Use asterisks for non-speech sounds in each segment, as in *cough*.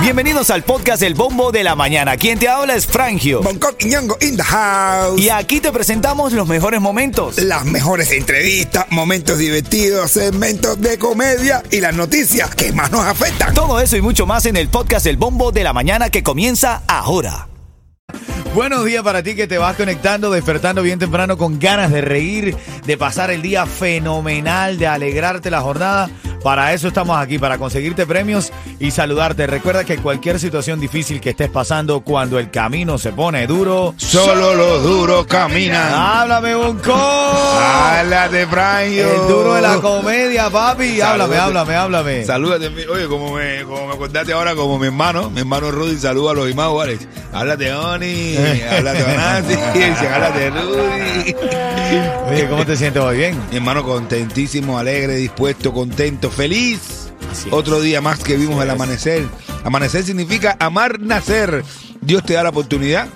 Bienvenidos al podcast El Bombo de la Mañana. Quien te habla es Frangio. Bangkok y Ñongo in the house. Y aquí te presentamos los mejores momentos. Las mejores entrevistas, momentos divertidos, segmentos de comedia y las noticias que más nos afectan. Todo eso y mucho más en el podcast El Bombo de la Mañana que comienza ahora. Buenos días para ti que te vas conectando, despertando bien temprano con ganas de reír, de pasar el día fenomenal, de alegrarte la jornada. Para eso estamos aquí, para conseguirte premios y saludarte. Recuerda que cualquier situación difícil que estés pasando, cuando el camino se pone duro, Solo los duros caminan. háblame un co. Háblate, Franjo. El duro de la comedia, papi. Háblame, háblame, háblame. Salúdate, oye, como me, como me acordaste ahora, como mi hermano, mi hermano Rudy, saluda a los Alex. Háblate, Oni, *laughs* háblate, Onasi, *laughs* háblate, Rudy. Oye, ¿cómo te sientes hoy? ¿Bien? Mi hermano contentísimo, alegre, dispuesto, contento, feliz. Otro día más que vimos el amanecer. Amanecer significa amar, nacer. Dios te da la oportunidad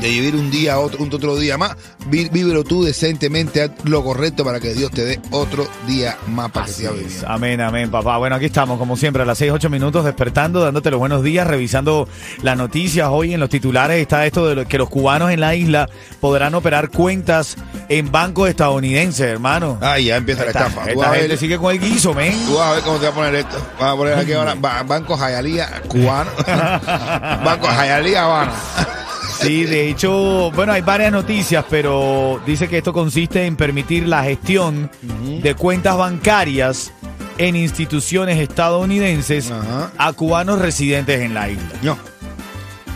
de vivir un día, otro, un otro día más. Vívelo tú decentemente, haz lo correcto para que Dios te dé otro día más para que Así siga es. viviendo. Amén, amén, papá. Bueno, aquí estamos, como siempre, a las 6, 8 minutos, despertando, dándote los buenos días, revisando las noticias. Hoy en los titulares está esto de que los cubanos en la isla podrán operar cuentas en bancos estadounidenses, hermano. Ah, ya empieza la esta estafa. Tú esta vas, a gente ver, sigue con el guiso, men. tú vas a ver cómo te va a poner esto. Vas a poner aquí ahora ba- Banco Jayalía cubano. *laughs* Banco Jayalía Habana. Sí, de hecho, bueno, hay varias noticias, pero dice que esto consiste en permitir la gestión de cuentas bancarias en instituciones estadounidenses Ajá. a cubanos residentes en la isla. No.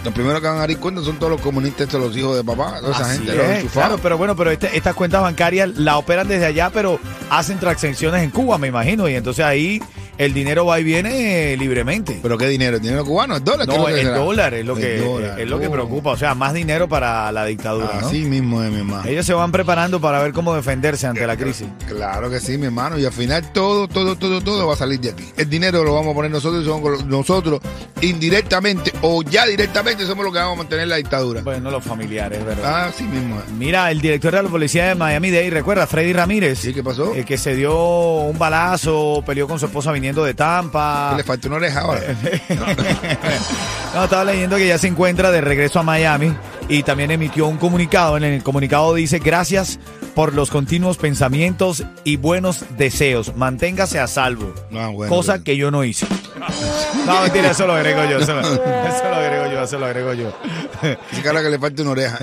Los primeros que van a dar cuenta son todos los comunistas, estos los hijos de papá, toda esa Así gente, es, enchufados. claro, pero bueno, pero este- estas cuentas bancarias la operan desde allá, pero hacen transacciones en Cuba, me imagino, y entonces ahí el dinero va y viene eh, libremente. ¿Pero qué dinero? ¿El dinero cubano? ¿El dólar? ¿Qué es No, el dólar es lo que dólar. es lo que Oh. preocupa, o sea, más dinero para la dictadura, ¿no? Así mismo es, mi hermano. Ellos se van preparando para ver cómo defenderse ante la crisis. Claro que sí, mi hermano. Y al final todo, todo, todo, todo va a salir de aquí. El dinero lo vamos a poner nosotros y somos nosotros indirectamente o ya directamente somos los que vamos a mantener la dictadura. Bueno, los familiares, ¿verdad? Así mismo es. Mira, el director de la policía de Miami-Dade, recuerda, Freddy Ramírez, ¿Sí? ¿Qué pasó? el que se dio un balazo, peleó con su esposa viniendo de Tampa. Le falta una oreja ahora. *laughs* No, estaba leyendo que ya se encuentra de regreso a Miami y también emitió un comunicado. En el comunicado dice, gracias por los continuos pensamientos y buenos deseos. Manténgase a salvo. No, bueno, cosa bueno. que yo no hice. No, mentira, eso lo agrego yo. Eso lo, *laughs* eso lo agrego yo, eso lo agrego yo. Dice que le falta una oreja.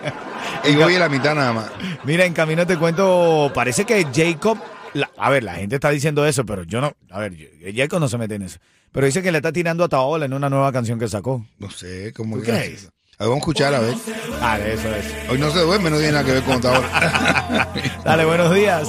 *laughs* y voy a la mitad nada más. Mira, en camino te cuento, parece que Jacob, la- a ver, la gente está diciendo eso, pero yo no, a ver, Jacob no se mete en eso. Pero dice que le está tirando a Taola en una nueva canción que sacó. No sé, ¿cómo ¿Tú crees? A ver, vamos a escuchar, a ver. Ah, eso es. Hoy no se duerme, no tiene nada que ver con esta hora. *laughs* Dale, buenos días.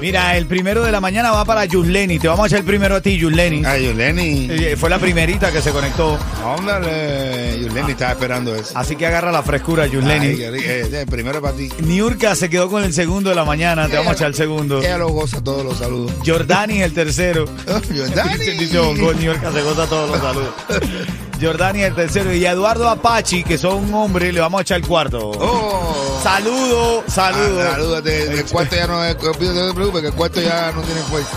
Mira, el primero de la mañana va para Yusleni. Te vamos a echar el primero a ti, Yusleni. Ay, Yuleni. Eh, Fue la primerita que se conectó. Óndale. Yuleni estaba esperando eso. Así que agarra la frescura, Yusleni. Eh, eh, primero para ti. Niurka se quedó con el segundo de la mañana. Te vamos a echar el segundo. Ella lo goza todos los saludos. Jordani el tercero. *laughs* Jordani. *laughs* Bongo, Niurka se goza todos los saludos. *laughs* Jordani el tercero. Y a Eduardo Apache, que son un hombre, le vamos a echar el cuarto. Oh. Saludo, saludo. Ah, salúdate. El cuarto ya no es. No te preocupes, que el cuarto ya no tiene fuerza.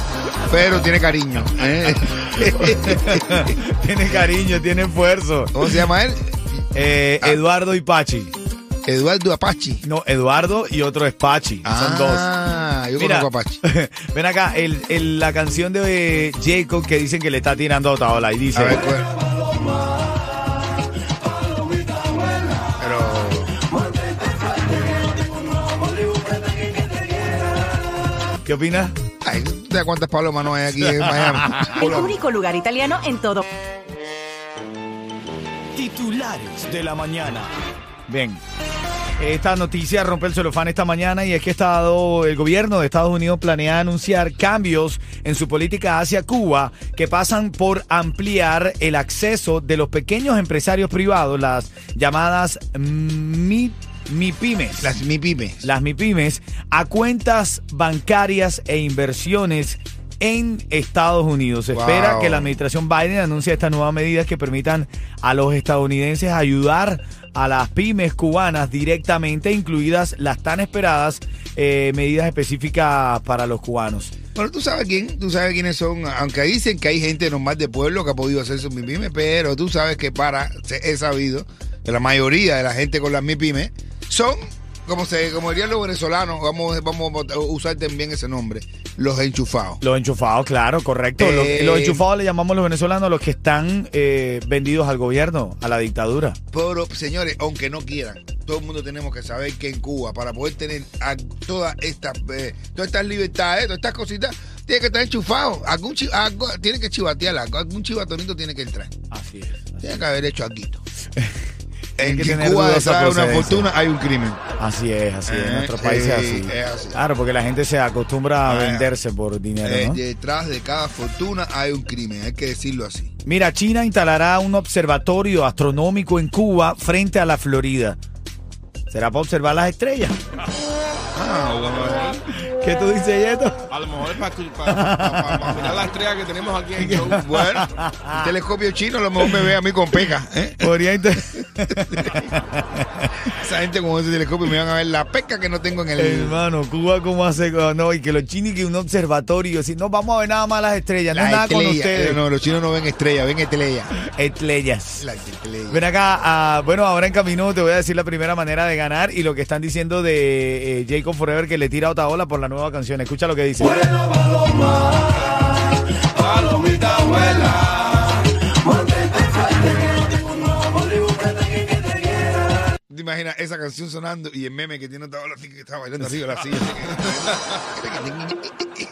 Pero tiene cariño. ¿eh? *laughs* tiene cariño, tiene esfuerzo. ¿Cómo se llama él? Eh, Eduardo y Pachi. Eduardo Apache. No, Eduardo y otro es Pachi. Son dos. Ah, yo Mira, conozco a Apache. *laughs* ven acá, el, el- la canción de Jacob que dicen que le está tirando a Otaola y dice, A ver, ¿qué opinas? Ay, ¿tú sabes cuántas palomas no hay aquí en Miami? *laughs* El único lugar italiano en todo. Titulares de la mañana. Bien. Esta noticia rompe el celofán esta mañana y es que estado, el gobierno de Estados Unidos planea anunciar cambios en su política hacia Cuba que pasan por ampliar el acceso de los pequeños empresarios privados, las llamadas MI- MIPIMES. Las mi pymes. las MIPIMES a cuentas bancarias e inversiones en Estados Unidos. Se Wow. espera que la administración Biden anuncie estas nuevas medidas que permitan a los estadounidenses ayudar a las pymes cubanas directamente, incluidas las tan esperadas eh, medidas específicas para los cubanos. Bueno, tú sabes quién, tú sabes quiénes son, aunque dicen que hay gente normal de pueblo que ha podido hacer sus MIPIMES, pero tú sabes que para, he sabido, que la mayoría de la gente con las MIPIMES son, como se, como dirían los venezolanos, vamos, vamos a usar también ese nombre, los enchufados. Los enchufados, claro, correcto. Los, Eh, los enchufados le llamamos los venezolanos los que están eh, vendidos al gobierno, a la dictadura. Pero, señores, aunque no quieran, todo el mundo tenemos que saber que en Cuba, para poder tener a todas estas eh, todas estas libertades, todas estas cositas, tiene que estar enchufado. Algún algo- tiene que chivatear, algo, algún chivatonito tiene que entrar. Así es. Tiene que haber hecho algo. En que que tener Cuba detrás de una fortuna hay un crimen. Así es, así es. En Eh, nuestro país es así. es así. Claro, porque la gente se acostumbra a Ah, venderse por dinero, Eh, ¿no? Detrás de cada fortuna hay un crimen, hay que decirlo así. Mira, China instalará un observatorio astronómico en Cuba frente a la Florida. ¿Será para observar las estrellas? Ah, bueno. ¿Qué tú dices, Yeto? A lo mejor es para, para, para- para mirar la estrella que tenemos aquí en el show. *laughs* Bueno, el telescopio chino a lo mejor me ve a mí con peca. ¿eh? Podría inter- *laughs* Esa gente con ese telescopio me van a ver la peca que no tengo en el... Hermano, Cuba cómo hace, no, y que los chinos y que un observatorio, si no vamos a ver nada más las estrellas, no La es nada con ustedes. Eh, No, los chinos no ven estrella, ven estrella. Estrellas. La estrella. Ven acá, ah, bueno, ahora en camino te voy a decir la primera manera de ganar y lo que están diciendo de eh, Jacob Forever que le tira a Otaola por la nueva canción. Escucha lo que dice. Palomita abuela. ¿Te imaginas esa canción sonando y el meme que tiene todo así que está bailando arriba de la silla? que-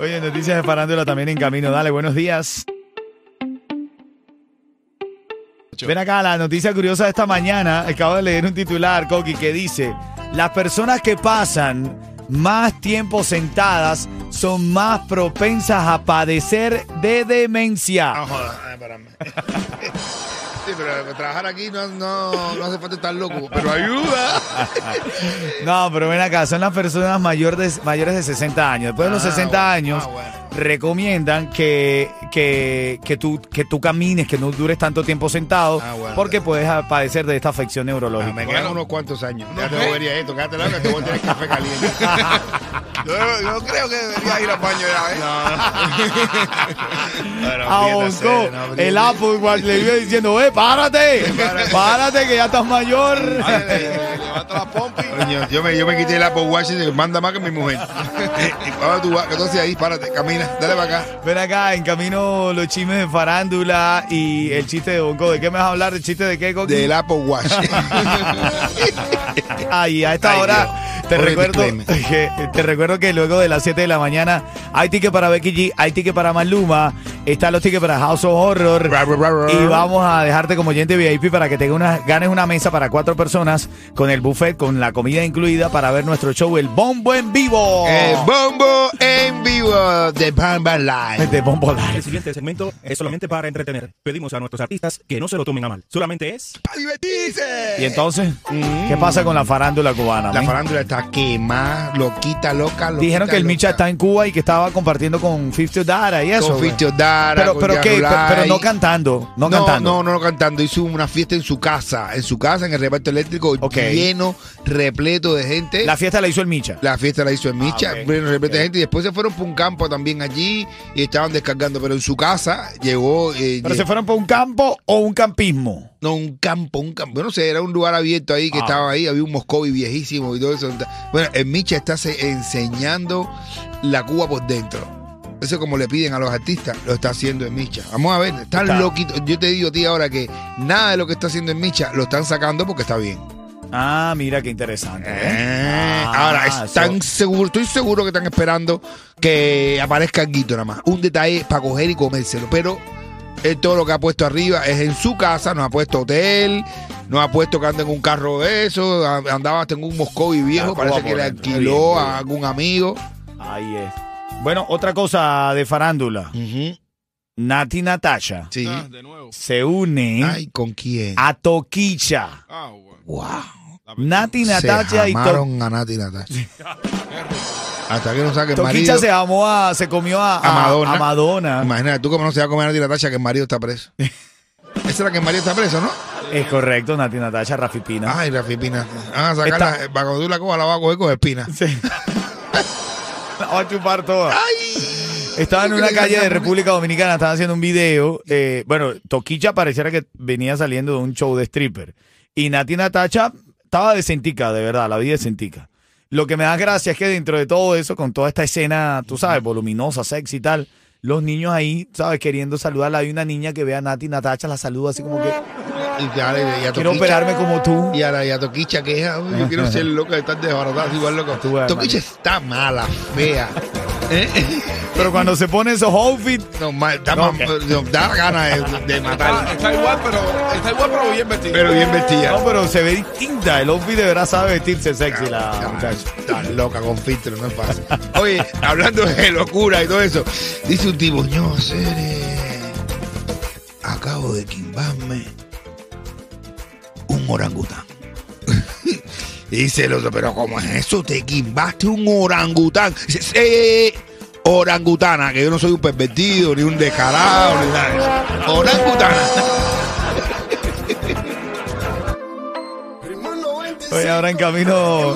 *laughs* Oye, noticias de farándula también en camino. Dale, buenos días. Ven acá, la noticia curiosa de esta mañana. Acabo de leer un titular, Coqui, que dice: Las personas que pasan más tiempo sentadas son más propensas a padecer de demencia. Espérame. *laughs* Sí, pero trabajar aquí no, no, no hace falta estar loco, pero ayuda. *laughs* No, pero ven acá, son las personas mayores de, mayores de 60 años. Después de los Ah, 60 bueno, años, ah, bueno. recomiendan que, que, que, tú, que tú camines, que no dures tanto tiempo sentado, Ah, bueno. porque puedes ah, padecer de esta afección Ah, neurológica. me quedan Bueno. unos cuantos años. No Ya te debería esto, quédate loca, te voy a tener café caliente. *laughs* Yo, yo creo que debería ir al baño ya, ¿eh? Bonco, no, el. Apple igual le iba diciendo, ¡eh, párate! ¡Párate que ya estás mayor! Ay, le- le- levanta la pompa y... Coño, yo me, yo me quité el Apple Watch y manda más que mi mujer. *laughs* ahora tú vas, que tú haces ahí, párate, camina, dale para acá. Ven acá, en camino los chismes de farándula y el chiste de Bonco. ¿De qué me vas a hablar? ¿El chiste de qué, Coqui? Del Apple Watch. *laughs* Ah, y a esta Ay, hora Dios. Te recuerdo, *laughs* que, te recuerdo que luego de las 7 de la mañana hay ticket para Becky G, hay ticket para Maluma, están los tickets para House of Horror y vamos a dejarte como oyente VIP para que te una- ganes una mesa para cuatro personas con el buffet, con la comida incluida para ver nuestro show El Bombo en Vivo. El bombo en vivo de Bamba Live. de Bombo El Live. siguiente segmento es solamente para entretener. Pedimos a nuestros artistas que no se lo tomen a mal. Solamente es ¡Para divertirse! Y entonces, ¿qué pasa con la farándula cubana? La farándula está quemada, loquita, loca, loquita, Dijeron que el Micha loca. está en Cuba y que estaba compartiendo con 50 Dara y eso. Con güey. Fitio Pero, con pero qué, pero, pero no cantando, no, No, cantando. no, no, no cantando. Hizo una fiesta en su casa, en su casa, en el reparto eléctrico, lleno, repleto de gente. La fiesta la hizo el Micha. La fiesta la hizo en Micha, Ah, ok. pleno repleto de gente. Y después se fueron por un campo también allí y estaban descargando. Pero en su casa llegó. eh, Pero se fueron por un campo o un campismo. No, un campo, un campo. Yo no sé, era un lugar abierto ahí que Ah. estaba ahí. Había un Moscovi viejísimo y todo eso. Bueno, el Micha está se- enseñando la Cuba por dentro. Eso como le piden a los artistas, lo está haciendo en Micha. Vamos a ver, están Está. loquitos. Yo te digo a ti ahora que nada de lo que está haciendo en Micha lo están sacando porque está bien. Ah, mira qué interesante. ¿eh? Eh, Ah, ahora, están eso- seguros, estoy seguro que están esperando que aparezca algo nada más. Un detalle para coger y comérselo. Pero él todo lo que ha puesto arriba es en su casa, no ha puesto hotel, no ha puesto que anda en un carro de eso, andaba hasta en un Moscovi viejo, Ah, parece ¿cómo que le alquiló bien, a algún amigo. Ahí es. Bueno, otra cosa de farándula. Ujú, Nati Natasha Sí. Ah, de nuevo. se une Ay, ¿con quién? a Toquicha. Ah, bueno. wow. Nati Se Natasha y To- amaron a Nati Natasha. *laughs* Hasta que no saque el Toquicha se amó a, se comió a, A Madonna. a Madonna. Imagínate, tú cómo no se va a comer a Nati Natasha que el marido está preso. *laughs* Esa es la que el marido está preso, ¿no? Es correcto, Nati Natasha, Rafi Pina. Ay, Rafi Pina. Van a sacarla, Esta- para cuando tú la cojas, la vas a coger con espinas. Sí. *laughs* La va a chupar toda. Estaba en una calle de República Dominicana, estaba haciendo un video. eh, bueno, Toquicha pareciera que venía saliendo de un show de stripper. Y Nati Natacha estaba decentica, de verdad, la vi decentica. Lo que me da gracia es que dentro de todo eso, con toda esta escena, tú sabes, voluminosa, sexy y tal, los niños ahí, ¿sabes? Queriendo saludarla. Hay una niña que ve a Nati Natacha, la saluda así como que, Y ya, y ya quiero Toquicha- operarme como tú. Y ahora ya Toquicha queja, "Uy, yo quiero ser loca de estar desbaratada, igual loco. Toquicha está mala, fea. *laughs* ¿Eh? Pero cuando se pone esos outfits, No, ma- da, No, ma- que- no, da ganas de, de Está, matarla. está igual, pero está igual, pero bien vestido. Pero bien vestida. no, pero se ve distinta. El outfit de verdad sabe vestirse sexy la Está- muchacha. Está loca con filtro, no es fácil. Oye, hablando de locura y todo eso, dice un tipo, no, Cere, acabo de quimbarme un orangután. *laughs* dice el otro, pero ¿cómo es eso? ¿Te quimbaste un orangután? Dice, "Sí, orangutana, que yo no soy un pervertido, ni un descarado, ni nada. Orangutana. *laughs* Oye, ahora en camino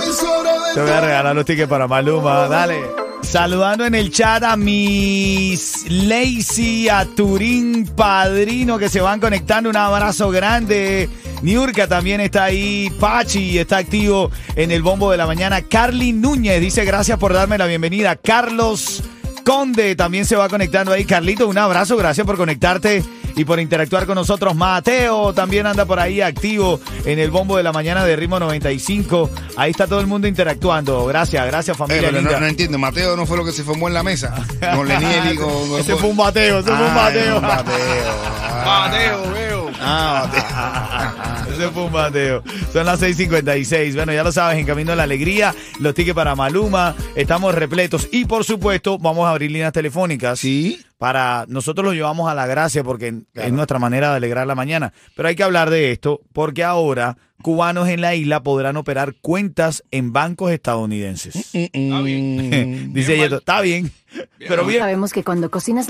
te voy a regalar los tickets para Maluma. Dale. Saludando en el chat a Miss Lacey, a Turín Padrino que se van conectando. Un abrazo grande. Niurka también está ahí. Pachi está activo en el bombo de la mañana. Carly Núñez dice gracias por darme la bienvenida. Carlos Conde también se va conectando ahí. Carlito, un abrazo. Gracias por conectarte y por interactuar con nosotros. Mateo también anda por ahí activo en el bombo de la mañana de Ritmo 95. Ahí está todo el mundo interactuando. Gracias, gracias Eh, familia pero no, no entiendo, Mateo no fue lo que se formó en la mesa. Con Leniel y con. Ese fue un Mateo, ese fue un Ah, Mateo. un Mateo. Ah, *laughs* Mateo, veo. ah, Mateo. Ese fue un Mateo. Son las 6:56. Bueno, ya lo sabes, en Camino de la Alegría, los tickets para Maluma, estamos repletos. Y por supuesto, vamos a abrir líneas telefónicas. Sí. para nosotros lo llevamos a la gracia porque es nuestra manera de alegrar la mañana. Pero hay que hablar de esto porque ahora cubanos en la isla podrán operar cuentas en bancos estadounidenses. Mm, *laughs* Dice Yeto, está bien, pero bien. Sabemos que cuando cocinas